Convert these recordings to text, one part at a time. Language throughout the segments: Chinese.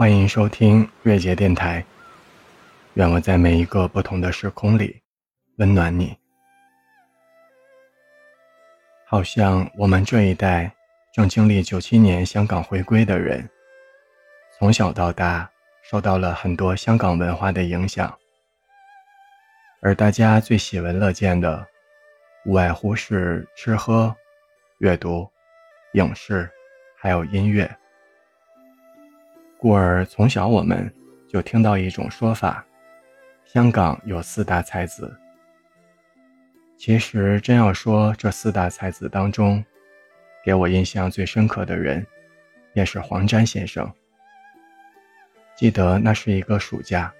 欢迎收听月节电台。愿我在每一个不同的时空里温暖你。好像我们这一代正经历九七年香港回归的人，从小到大受到了很多香港文化的影响，而大家最喜闻乐见的，无外乎是吃喝、阅读、影视，还有音乐。故而从小我们就听到一种说法：香港有四大才子。其实真要说这四大才子当中，给我印象最深刻的人，便是黄沾先生。记得那是一个暑假，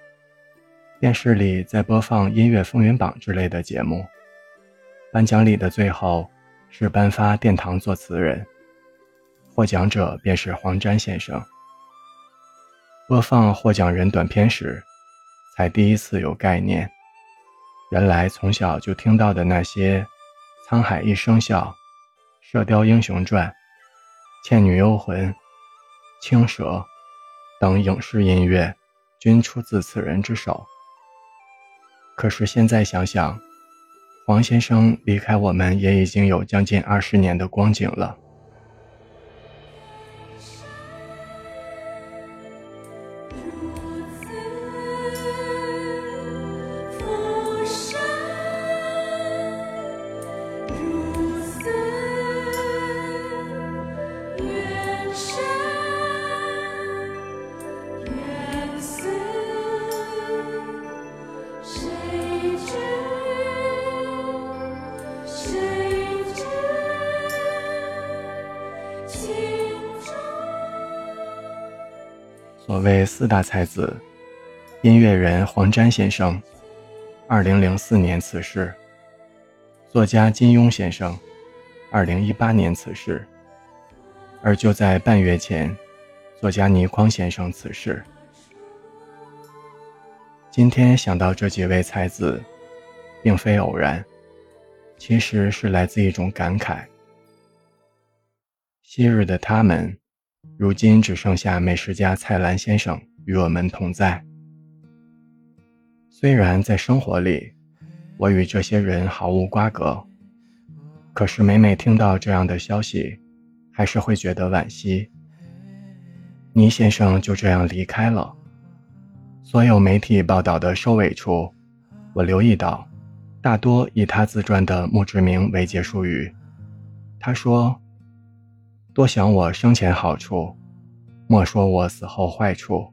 电视里在播放音乐风云榜之类的节目，颁奖礼的最后是颁发殿堂作词人，获奖者便是黄沾先生。播放获奖人短片时，才第一次有概念。原来从小就听到的那些《沧海一声笑》《射雕英雄传》《倩女幽魂》《青蛇》等影视音乐，均出自此人之手。可是现在想想，黄先生离开我们也已经有将近二十年的光景了。所谓四大才子，音乐人黄沾先生，二零零四年辞世；作家金庸先生，二零一八年辞世。而就在半月前，作家倪匡先生辞世。今天想到这几位才子，并非偶然，其实是来自一种感慨：昔日的他们。如今只剩下美食家蔡澜先生与我们同在。虽然在生活里，我与这些人毫无瓜葛，可是每每听到这样的消息，还是会觉得惋惜。倪先生就这样离开了。所有媒体报道的收尾处，我留意到，大多以他自传的墓志铭为结束语。他说。多想我生前好处，莫说我死后坏处。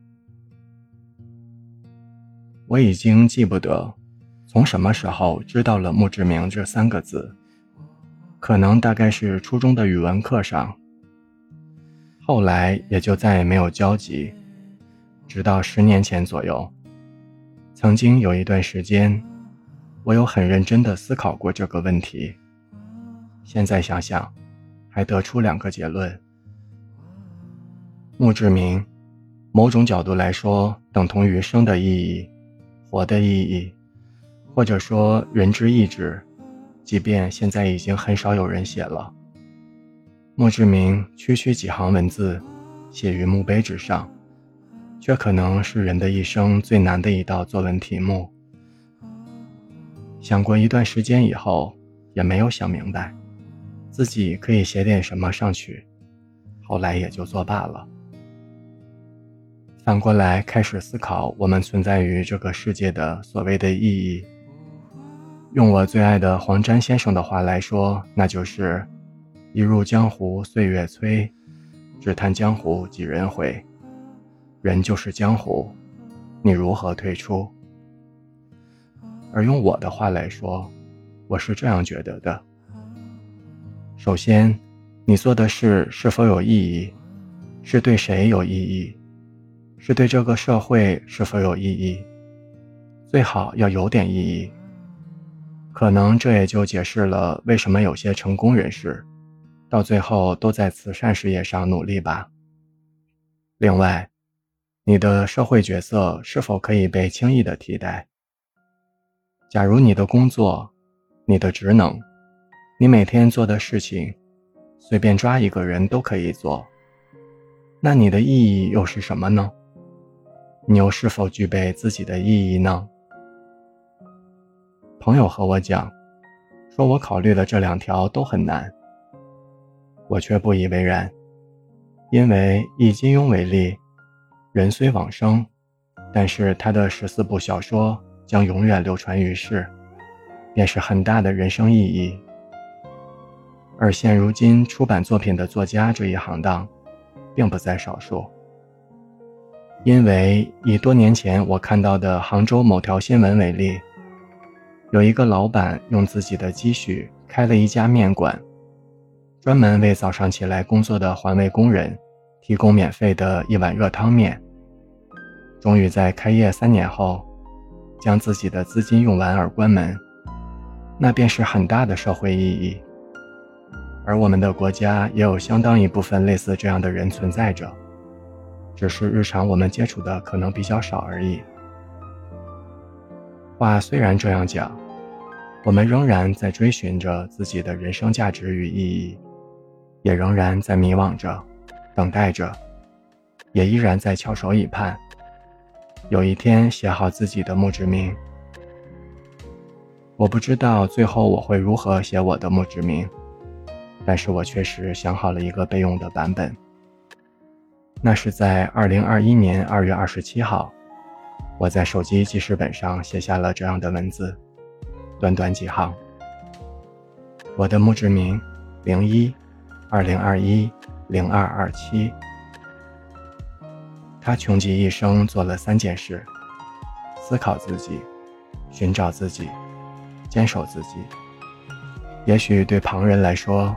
我已经记不得从什么时候知道了墓志铭这三个字，可能大概是初中的语文课上。后来也就再也没有交集，直到十年前左右，曾经有一段时间，我有很认真的思考过这个问题。现在想想。还得出两个结论：墓志铭，某种角度来说，等同于生的意义、活的意义，或者说人之意志。即便现在已经很少有人写了，墓志铭区区几行文字，写于墓碑之上，却可能是人的一生最难的一道作文题目。想过一段时间以后，也没有想明白。自己可以写点什么上去，后来也就作罢了。反过来开始思考我们存在于这个世界的所谓的意义。用我最爱的黄沾先生的话来说，那就是“一入江湖岁月催，只叹江湖几人回。人就是江湖，你如何退出？”而用我的话来说，我是这样觉得的。首先，你做的事是否有意义？是对谁有意义？是对这个社会是否有意义？最好要有点意义。可能这也就解释了为什么有些成功人士，到最后都在慈善事业上努力吧。另外，你的社会角色是否可以被轻易的替代？假如你的工作，你的职能。你每天做的事情，随便抓一个人都可以做。那你的意义又是什么呢？你又是否具备自己的意义呢？朋友和我讲，说我考虑的这两条都很难，我却不以为然，因为以金庸为例，人虽往生，但是他的十四部小说将永远流传于世，便是很大的人生意义。而现如今出版作品的作家这一行当，并不在少数。因为以多年前我看到的杭州某条新闻为例，有一个老板用自己的积蓄开了一家面馆，专门为早上起来工作的环卫工人提供免费的一碗热汤面。终于在开业三年后，将自己的资金用完而关门，那便是很大的社会意义。而我们的国家也有相当一部分类似这样的人存在着。只是日常我们接触的可能比较少而已。话虽然这样讲，我们仍然在追寻着自己的人生价值与意义，也仍然在迷惘着，等待着，也依然在翘首以盼，有一天写好自己的墓志铭。我不知道最后我会如何写我的墓志铭，但是我确实想好了一个备用的版本。那是在二零二一年二月二十七号，我在手机记事本上写下了这样的文字，短短几行。我的墓志铭：零一，二零二一零二二七。他穷极一生做了三件事：思考自己，寻找自己，坚守自己。也许对旁人来说，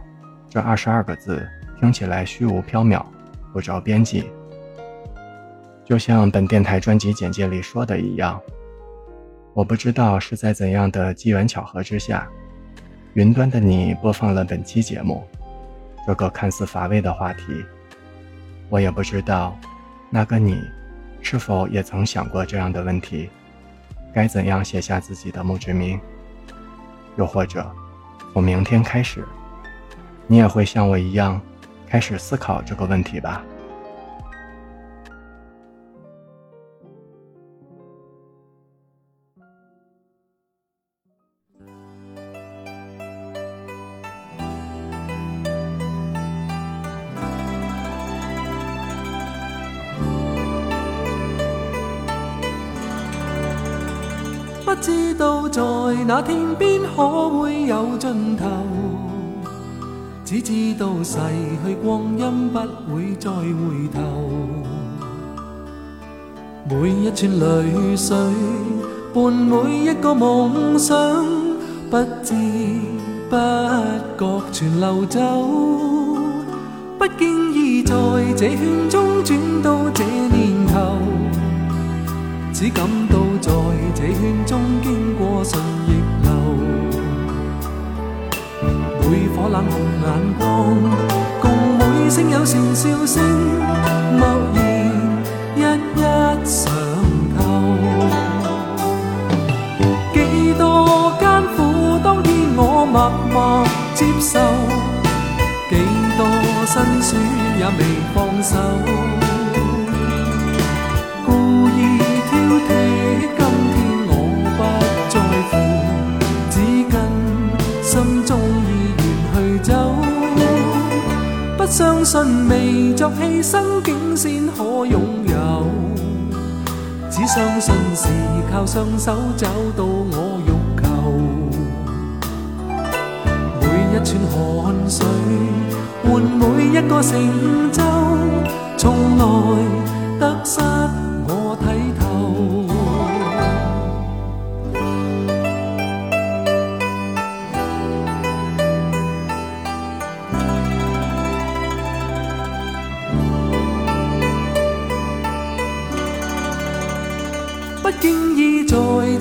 这二十二个字听起来虚无缥缈。不着边际，就像本电台专辑简介里说的一样，我不知道是在怎样的机缘巧合之下，云端的你播放了本期节目，这个看似乏味的话题。我也不知道，那个你，是否也曾想过这样的问题：该怎样写下自己的墓志铭？又或者，从明天开始，你也会像我一样？开始思考这个问题吧。不知道在那天边可会有尽头。只知道逝去光阴不会再回头，每一串泪水伴每一个梦想，不知不觉全流走。不经意在这圈中转到这年头，只感到在这圈中经过顺逆。每颗冷酷眼光，共每声友善笑声，默然一一尝透。几多艰苦，当天我默默接受；几多辛酸，也未放手。相信未作牺牲，竟先可拥有。只相信是靠双手找到我欲求。每一串汗水换每一个成就，从来得失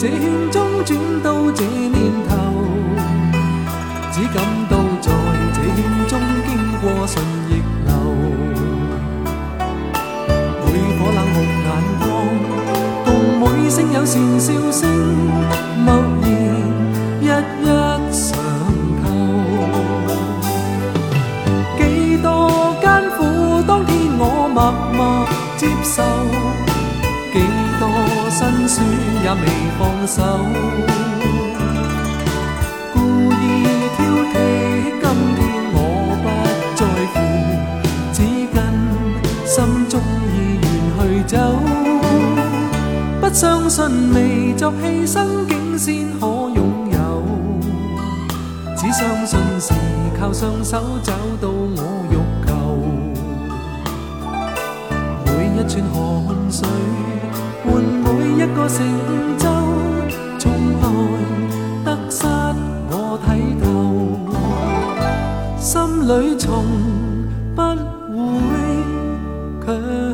这圈中转到这年头，只感到在这圈中经过顺逆流。每颗冷酷眼光，共每声友善笑声，默然一一尝透。几多艰苦，当天我默默接受。辛酸也未放手，故意挑剔，今天我不在乎，只跟心中意愿去走，不相信未作牺牲，竟先可拥有，只相信是靠双手找到我欲求。每一串汗水換每一个成就，从来得失我睇透，心里从不会强。